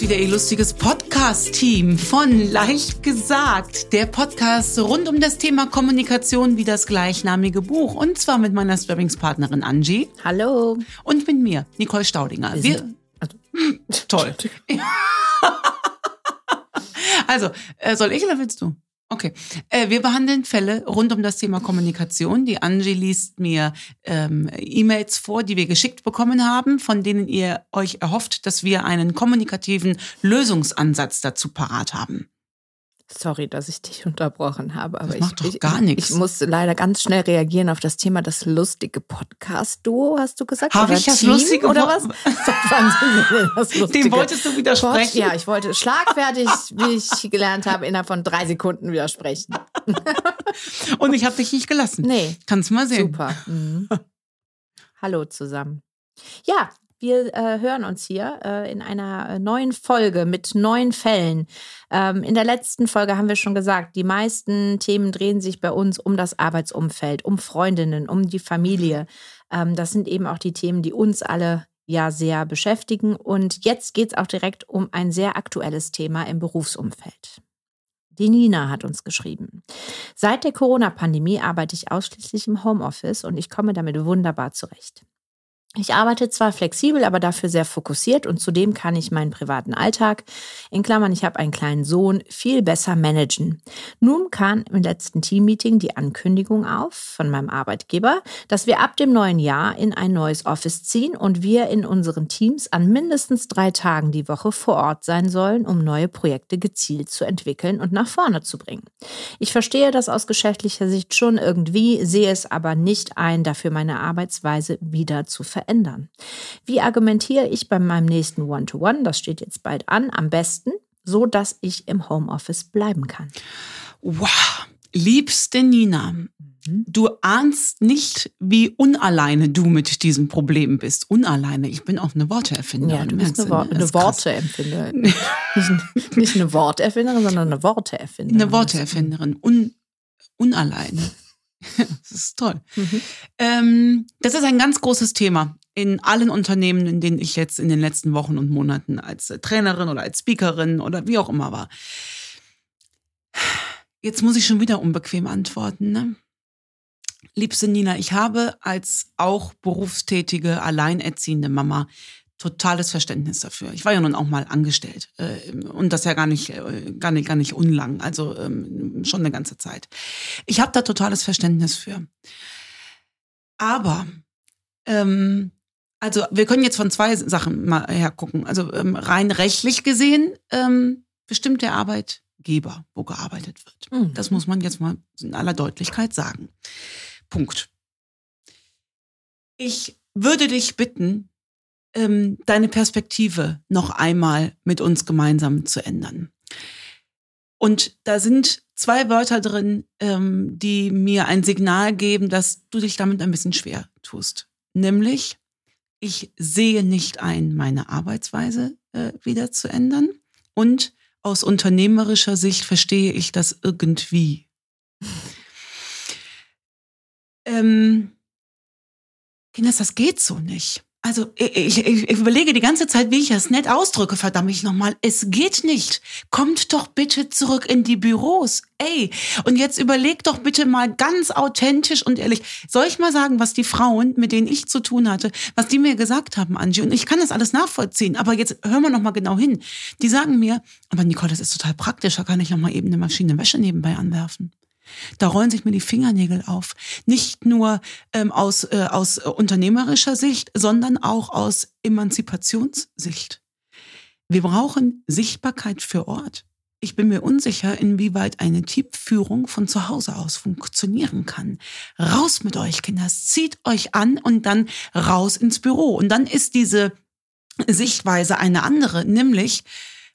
ist wieder Ihr lustiges Podcast-Team von Leicht gesagt. Der Podcast rund um das Thema Kommunikation wie das gleichnamige Buch. Und zwar mit meiner Sparringspartnerin Angie. Hallo. Und mit mir, Nicole Staudinger. Wir Wir, also, toll. also, äh, soll ich oder willst du? Okay. Äh, wir behandeln Fälle rund um das Thema Kommunikation. Die Angie liest mir ähm, E-Mails vor, die wir geschickt bekommen haben, von denen ihr euch erhofft, dass wir einen kommunikativen Lösungsansatz dazu parat haben. Sorry, dass ich dich unterbrochen habe, aber Das ich, ich, ich musste leider ganz schnell reagieren auf das Thema das lustige Podcast-Duo, hast du gesagt? Habe ich das Team, lustige oder was? Das lustige Dem wolltest du widersprechen? Ja, ich wollte schlagfertig, wie ich gelernt habe, innerhalb von drei Sekunden widersprechen. Und ich habe dich nicht gelassen. Nee, Kannst mal sehen. super. Mhm. Hallo zusammen. Ja, wir äh, hören uns hier äh, in einer äh, neuen Folge mit neuen Fällen. Ähm, in der letzten Folge haben wir schon gesagt, die meisten Themen drehen sich bei uns um das Arbeitsumfeld, um Freundinnen, um die Familie. Ähm, das sind eben auch die Themen, die uns alle ja sehr beschäftigen. Und jetzt geht es auch direkt um ein sehr aktuelles Thema im Berufsumfeld. Die Nina hat uns geschrieben. Seit der Corona-Pandemie arbeite ich ausschließlich im Homeoffice und ich komme damit wunderbar zurecht. Ich arbeite zwar flexibel, aber dafür sehr fokussiert und zudem kann ich meinen privaten Alltag, in Klammern, ich habe einen kleinen Sohn, viel besser managen. Nun kam im letzten Teammeeting die Ankündigung auf von meinem Arbeitgeber, dass wir ab dem neuen Jahr in ein neues Office ziehen und wir in unseren Teams an mindestens drei Tagen die Woche vor Ort sein sollen, um neue Projekte gezielt zu entwickeln und nach vorne zu bringen. Ich verstehe das aus geschäftlicher Sicht schon irgendwie, sehe es aber nicht ein, dafür meine Arbeitsweise wieder zu verändern. Wie argumentiere ich bei meinem nächsten One-to-One, das steht jetzt bald an, am besten, so dass ich im Homeoffice bleiben kann? Wow. Liebste Nina, du ahnst nicht, wie unalleine du mit diesem Problem bist. Unalleine. Ich bin auch eine Worteerfinderin. Ja, du bist merkst eine, Wor ne? Eine. Worteempfinderin. nicht, nicht eine Worterfinderin, sondern eine Worteerfinderin. Eine Worteerfinderin. Un, unalleine. das ist toll. Mhm. Ähm, das ist ein ganz großes Thema in allen Unternehmen, in denen ich jetzt in den letzten Wochen und Monaten als äh, Trainerin oder als Speakerin oder wie auch immer war. Jetzt muss ich schon wieder unbequem antworten. Ne? Liebste Nina, ich habe als auch berufstätige, alleinerziehende Mama totales Verständnis dafür. Ich war ja nun auch mal angestellt äh, und das ja gar nicht, äh, gar nicht, gar nicht unlang, also ähm, schon eine ganze Zeit. Ich habe da totales Verständnis für. Aber ähm, also wir können jetzt von zwei Sachen mal hergucken. Also ähm, rein rechtlich gesehen ähm, bestimmt der Arbeitgeber, wo gearbeitet wird. Mhm. Das muss man jetzt mal in aller Deutlichkeit sagen. Punkt. Ich würde dich bitten, ähm, deine Perspektive noch einmal mit uns gemeinsam zu ändern. Und da sind zwei Wörter drin, ähm, die mir ein Signal geben, dass du dich damit ein bisschen schwer tust. Nämlich, ich sehe nicht ein, meine Arbeitsweise äh, wieder zu ändern. Und aus unternehmerischer Sicht verstehe ich das irgendwie. Ähm, Kinders, das geht so nicht. Also ich, ich, ich überlege die ganze Zeit, wie ich das nett ausdrücke, verdammt ich nochmal. Es geht nicht. Kommt doch bitte zurück in die Büros. Ey, und jetzt überleg doch bitte mal ganz authentisch und ehrlich. Soll ich mal sagen, was die Frauen, mit denen ich zu tun hatte, was die mir gesagt haben, Angie? Und ich kann das alles nachvollziehen, aber jetzt hören wir noch mal genau hin. Die sagen mir, aber Nicole, das ist total praktisch, da kann ich noch mal eben eine Maschine Wäsche nebenbei anwerfen. Da rollen sich mir die Fingernägel auf. Nicht nur ähm, aus, äh, aus unternehmerischer Sicht, sondern auch aus Emanzipationssicht. Wir brauchen Sichtbarkeit für Ort. Ich bin mir unsicher, inwieweit eine Teamführung von zu Hause aus funktionieren kann. Raus mit euch, Kinder. Zieht euch an und dann raus ins Büro. Und dann ist diese Sichtweise eine andere, nämlich,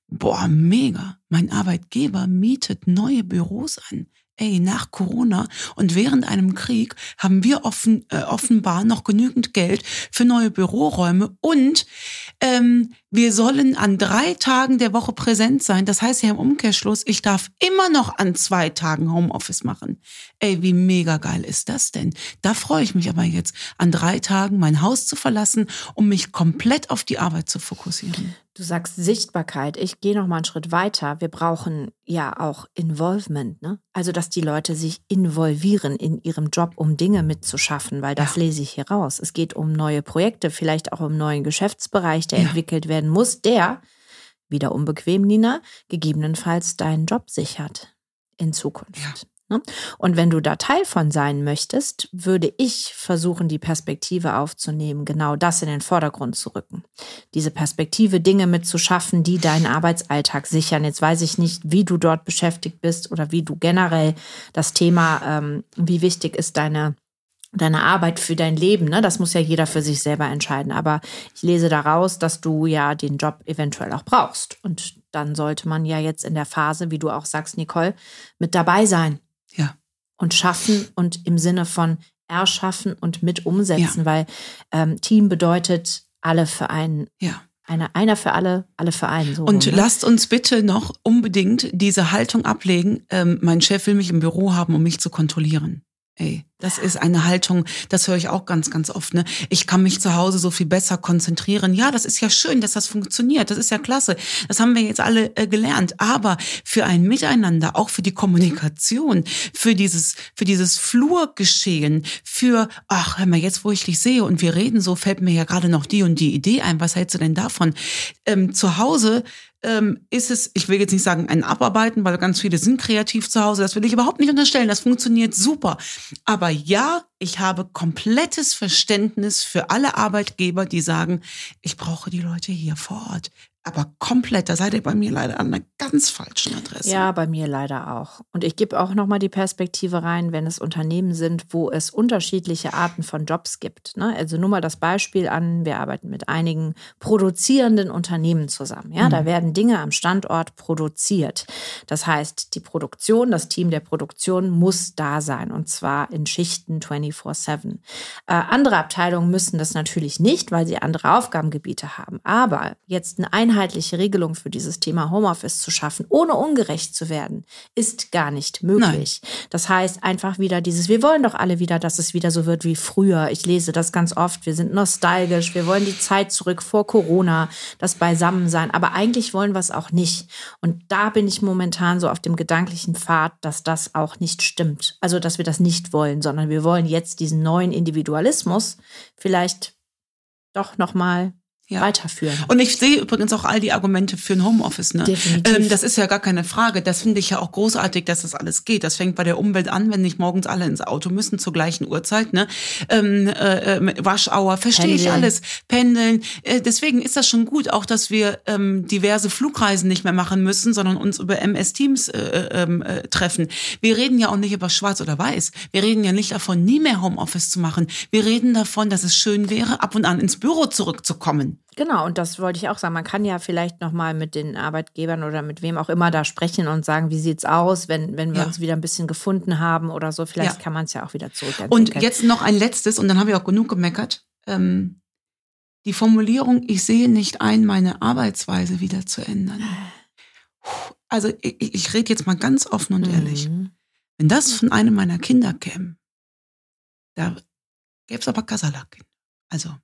boah, mega. Mein Arbeitgeber mietet neue Büros an ey, nach Corona und während einem Krieg haben wir offen, äh, offenbar noch genügend Geld für neue Büroräume und ähm, wir sollen an drei Tagen der Woche präsent sein. Das heißt ja im Umkehrschluss, ich darf immer noch an zwei Tagen Homeoffice machen. Ey, wie mega geil ist das denn? Da freue ich mich aber jetzt, an drei Tagen mein Haus zu verlassen, um mich komplett auf die Arbeit zu fokussieren. Du sagst Sichtbarkeit. Ich gehe noch mal einen Schritt weiter. Wir brauchen ja auch Involvement, ne? Also, dass die Leute sich involvieren in ihrem Job, um Dinge mitzuschaffen, weil das ja. lese ich hier raus. Es geht um neue Projekte, vielleicht auch um einen neuen Geschäftsbereich, der ja. entwickelt werden muss, der, wieder unbequem, Nina, gegebenenfalls deinen Job sichert in Zukunft. Ja. Ne? Und wenn du da Teil von sein möchtest, würde ich versuchen, die Perspektive aufzunehmen, genau das in den Vordergrund zu rücken. Diese Perspektive, Dinge mitzuschaffen, die deinen Arbeitsalltag sichern. Jetzt weiß ich nicht, wie du dort beschäftigt bist oder wie du generell das Thema, ähm, wie wichtig ist deine deine Arbeit für dein Leben, ne? Das muss ja jeder für sich selber entscheiden. Aber ich lese daraus, dass du ja den Job eventuell auch brauchst. Und dann sollte man ja jetzt in der Phase, wie du auch sagst, Nicole, mit dabei sein. Ja. Und schaffen und im Sinne von erschaffen und mit umsetzen, ja. weil ähm, Team bedeutet alle für einen. Ja. Eine, einer für alle, alle für einen. So und rum, ne? lasst uns bitte noch unbedingt diese Haltung ablegen. Ähm, mein Chef will mich im Büro haben, um mich zu kontrollieren. Ey, das ist eine Haltung, das höre ich auch ganz, ganz oft. Ne? Ich kann mich zu Hause so viel besser konzentrieren. Ja, das ist ja schön, dass das funktioniert. Das ist ja klasse. Das haben wir jetzt alle äh, gelernt. Aber für ein Miteinander, auch für die Kommunikation, für dieses, für dieses Flurgeschehen, für, ach, hör mal, jetzt, wo ich dich sehe und wir reden so, fällt mir ja gerade noch die und die Idee ein. Was hältst du denn davon? Ähm, zu Hause ähm, ist es, ich will jetzt nicht sagen ein Abarbeiten, weil ganz viele sind kreativ zu Hause, das will ich überhaupt nicht unterstellen, das funktioniert super. Aber ja, ich habe komplettes Verständnis für alle Arbeitgeber, die sagen, ich brauche die Leute hier vor Ort aber komplett, da seid ihr bei mir leider an einer ganz falschen Adresse. Ja, bei mir leider auch. Und ich gebe auch nochmal die Perspektive rein, wenn es Unternehmen sind, wo es unterschiedliche Arten von Jobs gibt. Ne? Also nur mal das Beispiel an, wir arbeiten mit einigen produzierenden Unternehmen zusammen. Ja, mhm. da werden Dinge am Standort produziert. Das heißt, die Produktion, das Team der Produktion muss da sein und zwar in Schichten 24/7. Äh, andere Abteilungen müssen das natürlich nicht, weil sie andere Aufgabengebiete haben. Aber jetzt eine Einheit einheitliche Regelung für dieses Thema Homeoffice zu schaffen, ohne ungerecht zu werden, ist gar nicht möglich. Nein. Das heißt einfach wieder dieses, wir wollen doch alle wieder, dass es wieder so wird wie früher. Ich lese das ganz oft. Wir sind nostalgisch. Wir wollen die Zeit zurück vor Corona, das Beisammensein. Aber eigentlich wollen wir es auch nicht. Und da bin ich momentan so auf dem gedanklichen Pfad, dass das auch nicht stimmt. Also, dass wir das nicht wollen, sondern wir wollen jetzt diesen neuen Individualismus vielleicht doch nochmal ja. weiterführen. Und ich sehe übrigens auch all die Argumente für ein Homeoffice. Ne? Definitiv. Ähm, das ist ja gar keine Frage. Das finde ich ja auch großartig, dass das alles geht. Das fängt bei der Umwelt an, wenn nicht morgens alle ins Auto müssen zur gleichen Uhrzeit. Ne? Ähm, äh, äh Waschauer, verstehe ich alles. Pendeln. Äh, deswegen ist das schon gut, auch dass wir ähm, diverse Flugreisen nicht mehr machen müssen, sondern uns über MS Teams äh, äh, ähm, äh, treffen. Wir reden ja auch nicht über Schwarz oder Weiß. Wir reden ja nicht davon, nie mehr Homeoffice zu machen. Wir reden davon, dass es schön wäre, ab und an ins Büro zurückzukommen. Genau, und das wollte ich auch sagen. Man kann ja vielleicht nochmal mit den Arbeitgebern oder mit wem auch immer da sprechen und sagen, wie sieht's aus, wenn, wenn wir ja. uns wieder ein bisschen gefunden haben oder so. Vielleicht ja. kann man es ja auch wieder zurück. Und jetzt noch ein letztes, und dann habe ich auch genug gemeckert. Ähm, die Formulierung, ich sehe nicht ein, meine Arbeitsweise wieder zu ändern. Also ich, ich rede jetzt mal ganz offen und ehrlich. Mhm. Wenn das von einem meiner Kinder käme, da gäbe es aber Kasalak. Also,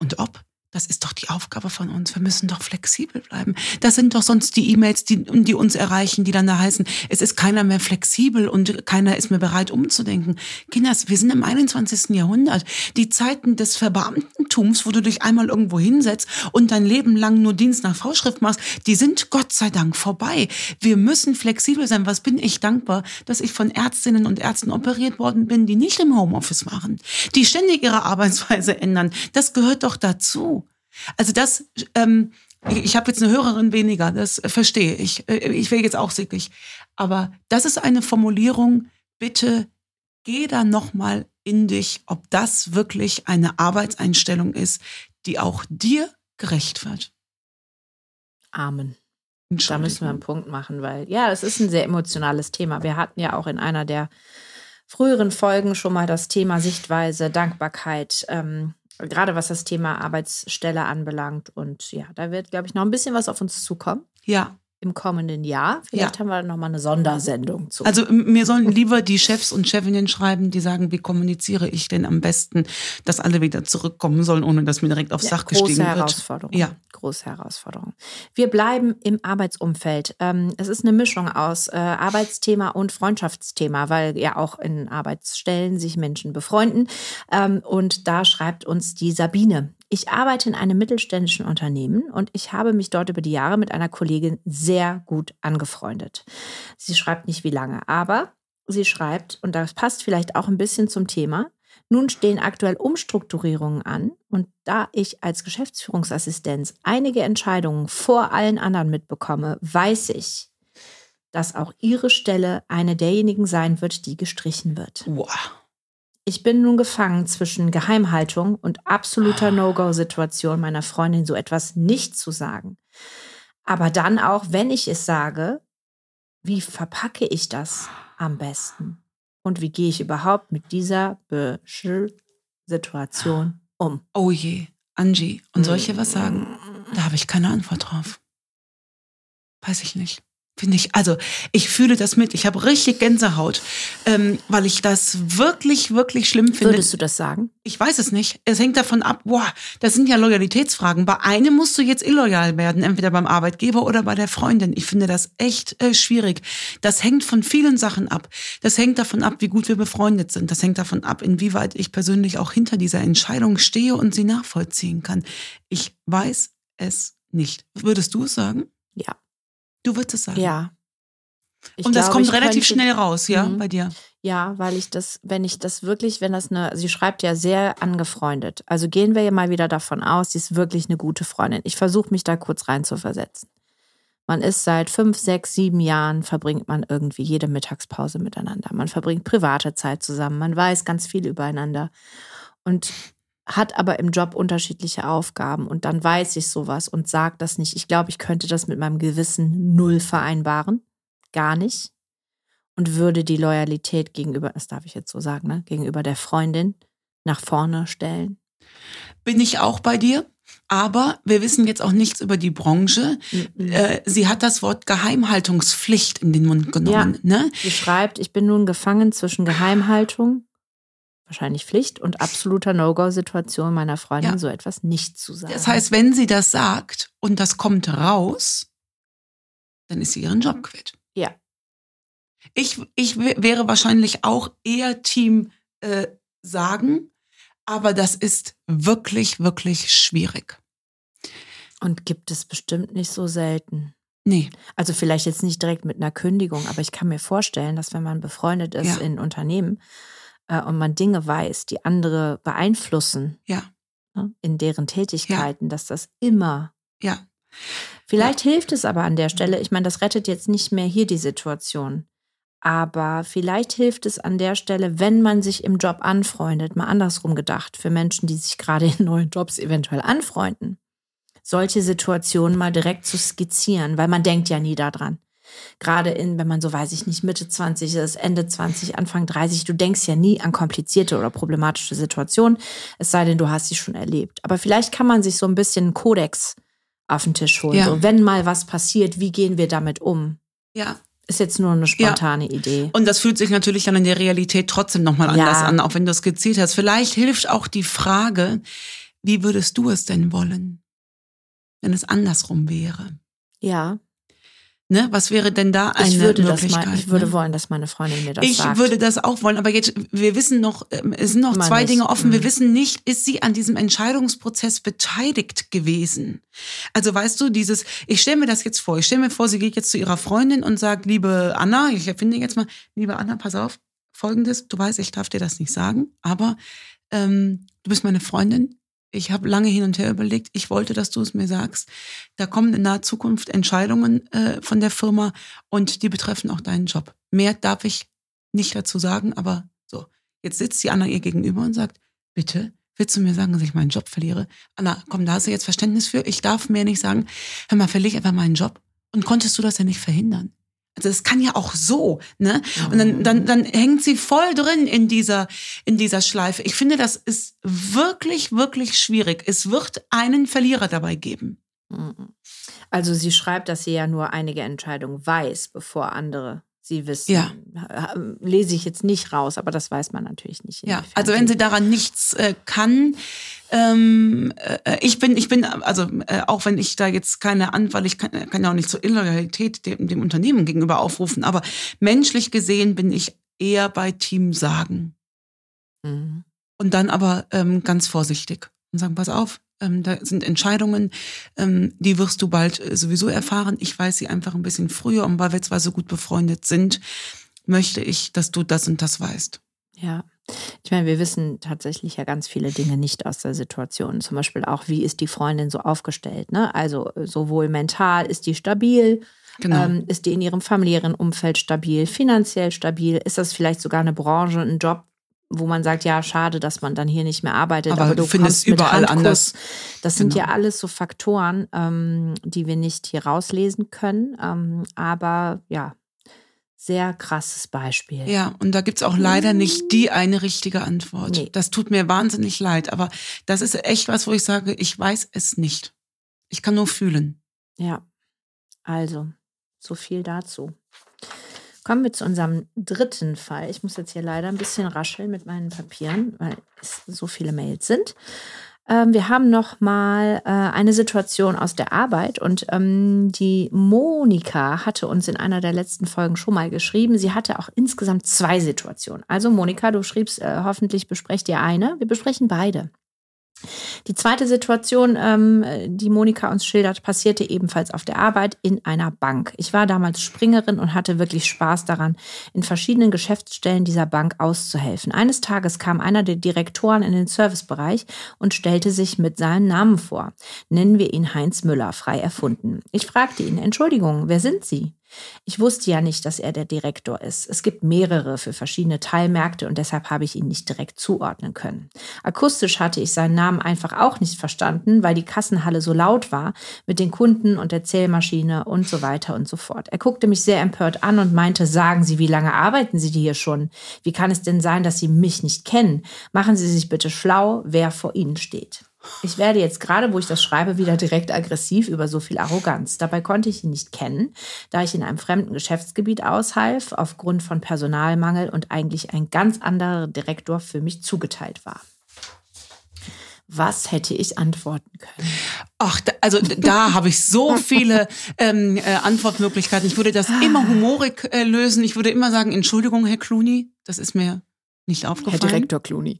und ob? Das ist doch die Aufgabe von uns. Wir müssen doch flexibel bleiben. Das sind doch sonst die E-Mails, die, die uns erreichen, die dann da heißen, es ist keiner mehr flexibel und keiner ist mehr bereit umzudenken. Kinders, wir sind im 21. Jahrhundert. Die Zeiten des Verbeamtentums, wo du dich einmal irgendwo hinsetzt und dein Leben lang nur Dienst nach Vorschrift machst, die sind Gott sei Dank vorbei. Wir müssen flexibel sein. Was bin ich dankbar, dass ich von Ärztinnen und Ärzten operiert worden bin, die nicht im Homeoffice machen, die ständig ihre Arbeitsweise ändern. Das gehört doch dazu. Also das, ähm, ich habe jetzt eine Hörerin weniger, das verstehe ich. Äh, ich wäre jetzt auch sickig. Aber das ist eine Formulierung, bitte geh da nochmal in dich, ob das wirklich eine Arbeitseinstellung ist, die auch dir gerecht wird. Amen. Da müssen wir einen Punkt machen, weil ja, es ist ein sehr emotionales Thema. Wir hatten ja auch in einer der früheren Folgen schon mal das Thema Sichtweise, Dankbarkeit, ähm, gerade was das Thema Arbeitsstelle anbelangt. Und ja, da wird, glaube ich, noch ein bisschen was auf uns zukommen. Ja. Im kommenden Jahr. Vielleicht Ja. haben wir noch mal eine Sondersendung zu. Also mir sollen lieber die Chefs und Chefinnen schreiben, die sagen, wie kommuniziere ich denn am besten, dass alle wieder zurückkommen sollen, ohne dass mir direkt aufs Ja, Dach große gestiegen wird. Herausforderung. Ja. Große Herausforderung. Wir bleiben im Arbeitsumfeld. Ähm, es ist eine Mischung aus äh, Arbeitsthema und Freundschaftsthema, weil ja auch in Arbeitsstellen sich Menschen befreunden. Ähm, und da schreibt uns die Sabine. Ich arbeite in einem mittelständischen Unternehmen und ich habe mich dort über die Jahre mit einer Kollegin sehr gut angefreundet. Sie schreibt nicht wie lange, aber sie schreibt, und das passt vielleicht auch ein bisschen zum Thema, nun stehen aktuell Umstrukturierungen an und da ich als Geschäftsführungsassistenz einige Entscheidungen vor allen anderen mitbekomme, weiß ich, dass auch ihre Stelle eine derjenigen sein wird, die gestrichen wird. Wow. Ich bin nun gefangen zwischen Geheimhaltung und absoluter No-Go-Situation meiner Freundin so etwas nicht zu sagen. Aber dann auch, wenn ich es sage, wie verpacke ich das am besten? Und wie gehe ich überhaupt mit dieser Situation um? Oh je, Angie. Und soll ich dir was sagen? Da habe ich keine Antwort drauf. Weiß ich nicht. Finde ich, also ich fühle das mit. Ich habe richtig Gänsehaut, ähm, weil ich das wirklich, wirklich schlimm finde. Würdest du das sagen? Ich weiß es nicht. Es hängt davon ab, boah, das sind ja Loyalitätsfragen. Bei einem musst du jetzt illoyal werden, entweder beim Arbeitgeber oder bei der Freundin. Ich finde das echt äh, schwierig. Das hängt von vielen Sachen ab. Das hängt davon ab, wie gut wir befreundet sind. Das hängt davon ab, inwieweit ich persönlich auch hinter dieser Entscheidung stehe und sie nachvollziehen kann. Ich weiß es nicht. Würdest du es sagen? Ja. Du würdest es sagen. Ja. Ich und das glaube, kommt relativ könnte- schnell raus, ja, Mhm. bei dir. Ja, weil ich das, wenn ich das wirklich, wenn das eine, sie schreibt ja sehr angefreundet. Also gehen wir ja mal wieder davon aus, sie ist wirklich eine gute Freundin. Ich versuche mich da kurz rein zu versetzen. Man ist seit fünf, sechs, sieben Jahren, verbringt man irgendwie jede Mittagspause miteinander. Man verbringt private Zeit zusammen. Man weiß ganz viel übereinander und hat aber im Job unterschiedliche Aufgaben. Und dann weiß ich sowas und sage das nicht. Ich glaube, ich könnte das mit meinem Gewissen null vereinbaren. Gar nicht und würde die Loyalität gegenüber, das darf ich jetzt so sagen, ne, gegenüber der Freundin nach vorne stellen. Bin ich auch bei dir. Aber wir wissen jetzt auch nichts über die Branche. Mhm. Sie hat das Wort Geheimhaltungspflicht in den Mund genommen. Ne? Sie schreibt, ich bin nun gefangen zwischen Geheimhaltung, wahrscheinlich Pflicht und absoluter No-Go-Situation meiner Freundin, Ja. so etwas nicht zu sagen. Das heißt, wenn sie das sagt und das kommt raus, dann ist sie ihren Job quitt. Ja. Ich, ich wäre wahrscheinlich auch eher Team äh, sagen, aber das ist wirklich, wirklich schwierig. und gibt es bestimmt nicht so selten. Nee, Also vielleicht jetzt nicht direkt mit einer Kündigung, aber ich kann mir vorstellen, dass wenn man befreundet ist Ja. in Unternehmen äh, und man Dinge weiß, die andere beeinflussen ja, ne, in deren Tätigkeiten, dass das immer ja. Vielleicht hilft es aber an der Stelle, ich meine, das rettet jetzt nicht mehr hier die Situation. Aber vielleicht hilft es an der Stelle, wenn man sich im Job anfreundet, mal andersrum gedacht, für Menschen, die sich gerade in neuen Jobs eventuell anfreunden, solche Situationen mal direkt zu skizzieren, weil man denkt ja nie daran. Gerade in, wenn man so weiß ich nicht, Mitte 20 ist, Ende 20, Anfang 30, du denkst ja nie an komplizierte oder problematische Situationen, es sei denn, du hast sie schon erlebt. Aber vielleicht kann man sich so ein bisschen einen Kodex auf den Tisch holen. Ja. So, wenn mal was passiert, wie gehen wir damit um? Ja, Ist jetzt nur eine spontane Idee. Und das fühlt sich natürlich dann in der Realität trotzdem nochmal anders Ja. an, auch wenn du es gezielt hast. Vielleicht hilft auch die Frage, wie würdest du es denn wollen, wenn es andersrum wäre? Ja, Ne? Was wäre denn da eine ich würde das Möglichkeit? mal, ich würde ne? wollen, dass meine Freundin mir das Ich sagt. würde das auch wollen, aber jetzt, wir wissen noch, ähm, es sind noch Immer zwei nicht. Dinge offen. Wir Mhm. wissen nicht, ist sie an diesem Entscheidungsprozess beteiligt gewesen? Also weißt du, dieses, ich stelle mir das jetzt vor, ich stelle mir vor, sie geht jetzt zu ihrer Freundin und sagt, liebe Anna, ich erfinde jetzt mal, liebe Anna, pass auf, folgendes, du weißt, ich darf dir das nicht sagen, aber ähm, du bist meine Freundin. Ich habe lange hin und her überlegt. Ich wollte, dass du es mir sagst. Da kommen in naher Zukunft Entscheidungen äh, von der Firma und die betreffen auch deinen Job. Mehr darf ich nicht dazu sagen, aber so. Jetzt sitzt die Anna ihr gegenüber und sagt, bitte, willst du mir sagen, dass ich meinen Job verliere? Anna, komm, da hast du jetzt Verständnis für. Ich darf mehr nicht sagen. Hör mal, verliere ich einfach meinen Job. Und konntest du das ja nicht verhindern? Also das kann ja auch so, ne? Und dann, dann, dann hängt sie voll drin in dieser, in dieser Schleife. Ich finde, das ist wirklich, wirklich schwierig. Es wird einen Verlierer dabei geben. Also sie schreibt, dass sie ja nur einige Entscheidungen weiß, bevor andere sie wissen. Ja. Lese ich jetzt nicht raus, aber das weiß man natürlich nicht. Ja, also wenn sie daran nichts äh, kann, ähm, äh, ich bin, ich bin, also äh, auch wenn ich da jetzt keine an, weil ich kann, kann ja auch nicht zur Illoyalität dem, dem Unternehmen gegenüber aufrufen, aber menschlich gesehen bin ich eher bei Team sagen. Mhm. Und dann aber ähm, ganz vorsichtig und sagen, pass auf, ähm, da sind Entscheidungen, ähm, die wirst du bald äh, sowieso erfahren. Ich weiß sie einfach ein bisschen früher und weil wir zwar so gut befreundet sind, möchte ich, dass du das und das weißt. Ja. Ich meine, wir wissen tatsächlich ja ganz viele Dinge nicht aus der Situation. Zum Beispiel auch, wie ist die Freundin so aufgestellt? Ne? Also sowohl mental, ist die stabil? Genau. Ähm, ist die in ihrem familiären Umfeld stabil, finanziell stabil? Ist das vielleicht sogar eine Branche, ein Job, wo man sagt, ja, schade, dass man dann hier nicht mehr arbeitet, aber, aber du findest überall Handkuss. anders. Das sind genau. ja alles so Faktoren, ähm, die wir nicht hier rauslesen können. Ähm, aber ja, sehr krasses Beispiel. Ja, und da gibt's auch leider nicht die eine richtige Antwort. Nee. Das tut mir wahnsinnig leid, aber das ist echt was, wo ich sage, ich weiß es nicht. Ich kann nur fühlen. Ja, also, so viel dazu. Kommen wir zu unserem dritten Fall. Ich muss jetzt hier leider ein bisschen rascheln mit meinen Papieren, weil es so viele Mails sind. Ähm, wir haben noch mal äh, eine Situation aus der Arbeit und ähm, die Monika hatte uns in einer der letzten Folgen schon mal geschrieben. Sie hatte auch insgesamt zwei Situationen. Also Monika, du schriebst, äh, hoffentlich besprecht ihr eine. Wir besprechen beide. Die zweite Situation, ähm, die Monika uns schildert, passierte ebenfalls auf der Arbeit in einer Bank. Ich war damals Springerin und hatte wirklich Spaß daran, in verschiedenen Geschäftsstellen dieser Bank auszuhelfen. Eines Tages kam einer der Direktoren in den Servicebereich und stellte sich mit seinem Namen vor. Nennen wir ihn Heinz Müller, frei erfunden. Ich fragte ihn, Entschuldigung, wer sind Sie? Ich wusste ja nicht, dass er der Direktor ist. Es gibt mehrere für verschiedene Teilmärkte und deshalb habe ich ihn nicht direkt zuordnen können. Akustisch hatte ich seinen Namen einfach auch nicht verstanden, weil die Kassenhalle so laut war mit den Kunden und der Zählmaschine und so weiter und so fort. Er guckte mich sehr empört an und meinte, sagen Sie, wie lange arbeiten Sie hier schon? Wie kann es denn sein, dass Sie mich nicht kennen? Machen Sie sich bitte schlau, wer vor Ihnen steht. Ich werde jetzt gerade, wo ich das schreibe, wieder direkt aggressiv über so viel Arroganz. Dabei konnte ich ihn nicht kennen, da ich in einem fremden Geschäftsgebiet aushalf, aufgrund von Personalmangel und eigentlich ein ganz anderer Direktor für mich zugeteilt war. Was hätte ich antworten können? Ach, da, also da habe ich so viele ähm, äh, Antwortmöglichkeiten. Ich würde das immer humorig äh, lösen. Ich würde immer sagen, Entschuldigung, Herr Clooney, das ist mir nicht aufgefallen. Herr Direktor Clooney.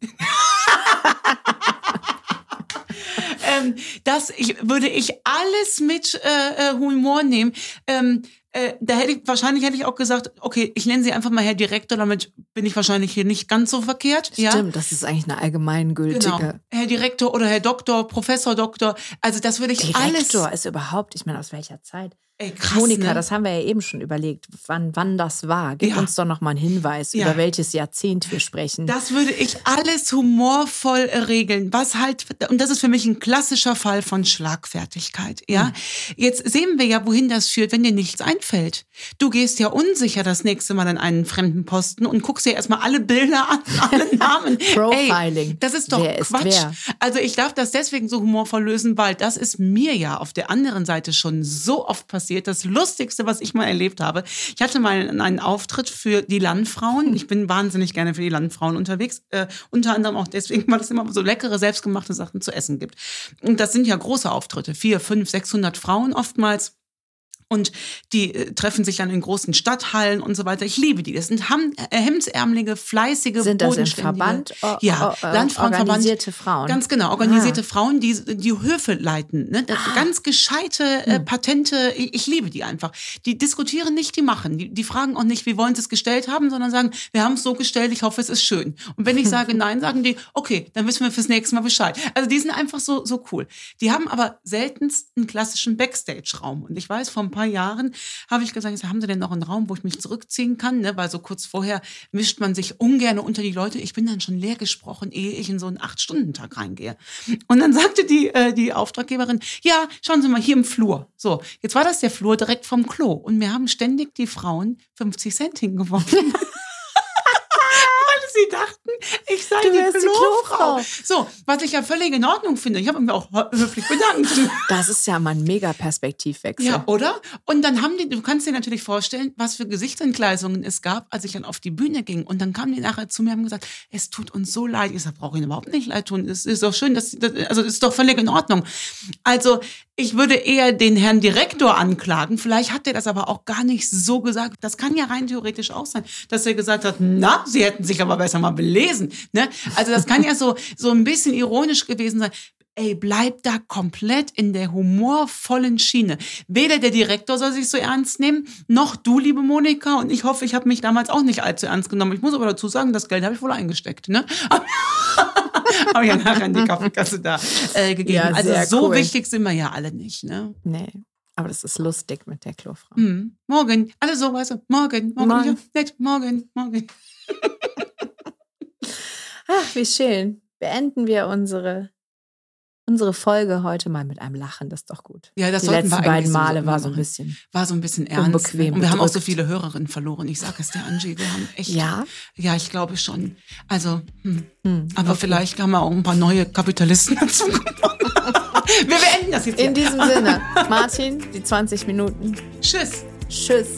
Ähm, das ich, würde ich alles mit äh, äh, Humor nehmen. Ähm, äh, da hätte ich, wahrscheinlich hätte ich auch gesagt, okay, ich nenne sie einfach mal Herr Direktor, damit bin ich wahrscheinlich hier nicht ganz so verkehrt. Stimmt, ja? das ist eigentlich eine allgemeingültige. Genau. Herr Direktor oder Herr Doktor, Professor Doktor. Also das würde ich Direktor alles. Direktor ist überhaupt, ich meine, aus welcher Zeit? Ey, krass, Monika, ne? das haben wir ja eben schon überlegt, wann, wann das war. Gib Ja. uns doch noch mal einen Hinweis, Ja. über welches Jahrzehnt wir sprechen. Das würde ich alles humorvoll regeln. Was halt, und das ist für mich ein klassischer Fall von Schlagfertigkeit, ja. Jetzt sehen wir ja, wohin das führt, wenn dir nichts einfällt. Du gehst ja unsicher das nächste Mal an einen fremden Posten und guckst dir erstmal alle Bilder an, alle Namen. Profiling. Ey, das ist doch Wer ist Quatsch. wer? Also ich darf das deswegen so humorvoll lösen, weil das ist mir ja auf der anderen Seite schon so oft passiert. Das Lustigste, was ich mal erlebt habe. Ich hatte mal einen Auftritt für die Landfrauen. Ich bin wahnsinnig gerne für die Landfrauen unterwegs. Äh, unter anderem auch deswegen, weil es immer so leckere, selbstgemachte Sachen zu essen gibt. Und das sind ja große Auftritte. Vier, fünf, sechshundert Frauen oftmals. Und die äh, treffen sich dann in großen Stadthallen und so weiter. Ich liebe die. Das sind ham äh, hemdsärmelige, fleißige, Sind das im Verband? O- Ja, o- o- Landfrauenverband. Organisierte Frauen. Ganz genau, organisierte Ah. Frauen, die die Höfe leiten. Ne? Das, Ganz gescheite, Hm. äh, patente, ich, ich liebe die einfach. Die diskutieren nicht, die machen. Die, die fragen auch nicht, wie wollen sie es gestellt haben, sondern sagen, wir haben es so gestellt, ich hoffe, es ist schön. Und wenn ich sage nein, sagen die, okay, dann wissen wir fürs nächste Mal Bescheid. Also die sind einfach so, so cool. Die haben aber seltenst einen klassischen Backstage-Raum. Und ich weiß, ein paar Jahren habe ich gesagt, haben Sie denn noch einen Raum, wo ich mich zurückziehen kann? Ne? Weil so kurz vorher mischt man sich ungern unter die Leute. Ich bin dann schon leer gesprochen, ehe ich in so einen Acht-Stunden-Tag reingehe. Und dann sagte die, äh, die Auftraggeberin, ja, schauen Sie mal, hier im Flur. So, jetzt war das der Flur direkt vom Klo. Und mir haben ständig die Frauen 50 Cent hingeworfen. Sie dachten, ich sei Du die wärst die Klofrau. Klofrau. So, was ich ja völlig in Ordnung finde. Ich habe mich auch hö- höflich bedankt. Das ist ja mal ein mega Perspektivwechsel. Ja, oder? Und dann haben die, du kannst dir natürlich vorstellen, was für Gesichtsentgleisungen es gab, als ich dann auf die Bühne ging. Und dann kamen die nachher zu mir und haben gesagt, es tut uns so leid. Ich sage, brauche Ihnen überhaupt nicht leid tun. Es ist doch schön, dass, das, also es ist doch völlig in Ordnung. Also ich würde eher den Herrn Direktor anklagen. Vielleicht hat er das aber auch gar nicht so gesagt. Das kann ja rein theoretisch auch sein, dass er gesagt hat, na, Sie hätten sich aber besser mal belesen. Ne? Also das kann ja so, so ein bisschen ironisch gewesen sein. Ey, bleib da komplett in der humorvollen Schiene. Weder der Direktor soll sich so ernst nehmen, noch du, liebe Monika. Und ich hoffe, ich habe mich damals auch nicht allzu ernst genommen. Ich muss aber dazu sagen, das Geld habe ich wohl eingesteckt. Ne? habe ja nachher in die Kaffeekasse da äh, gegeben. Ja, also so cool. wichtig sind wir ja alle nicht. Ne? Nee. Aber das ist lustig mit der Klofrau. Hm. Morgen, alle so, weißt du, morgen, morgen, Morgen. Ja, nett, morgen, morgen. Ach, wie schön. Beenden wir unsere, unsere Folge heute mal mit einem Lachen. Das ist doch gut. Ja, das Die sollten letzten wir beiden Male sowieso war so ein bisschen. War so ein bisschen ernst. Unbequem, Und wir haben auch so bedrückt. viele Hörerinnen verloren. Ich sag es dir, Angie, wir haben echt. Ja. Ja, ich glaube schon. Also, hm. Hm, aber okay. vielleicht haben wir auch ein paar neue Kapitalisten dazu wir beenden das jetzt hier. In diesem Sinne, Martin, die 20 Minuten. Tschüss. Tschüss.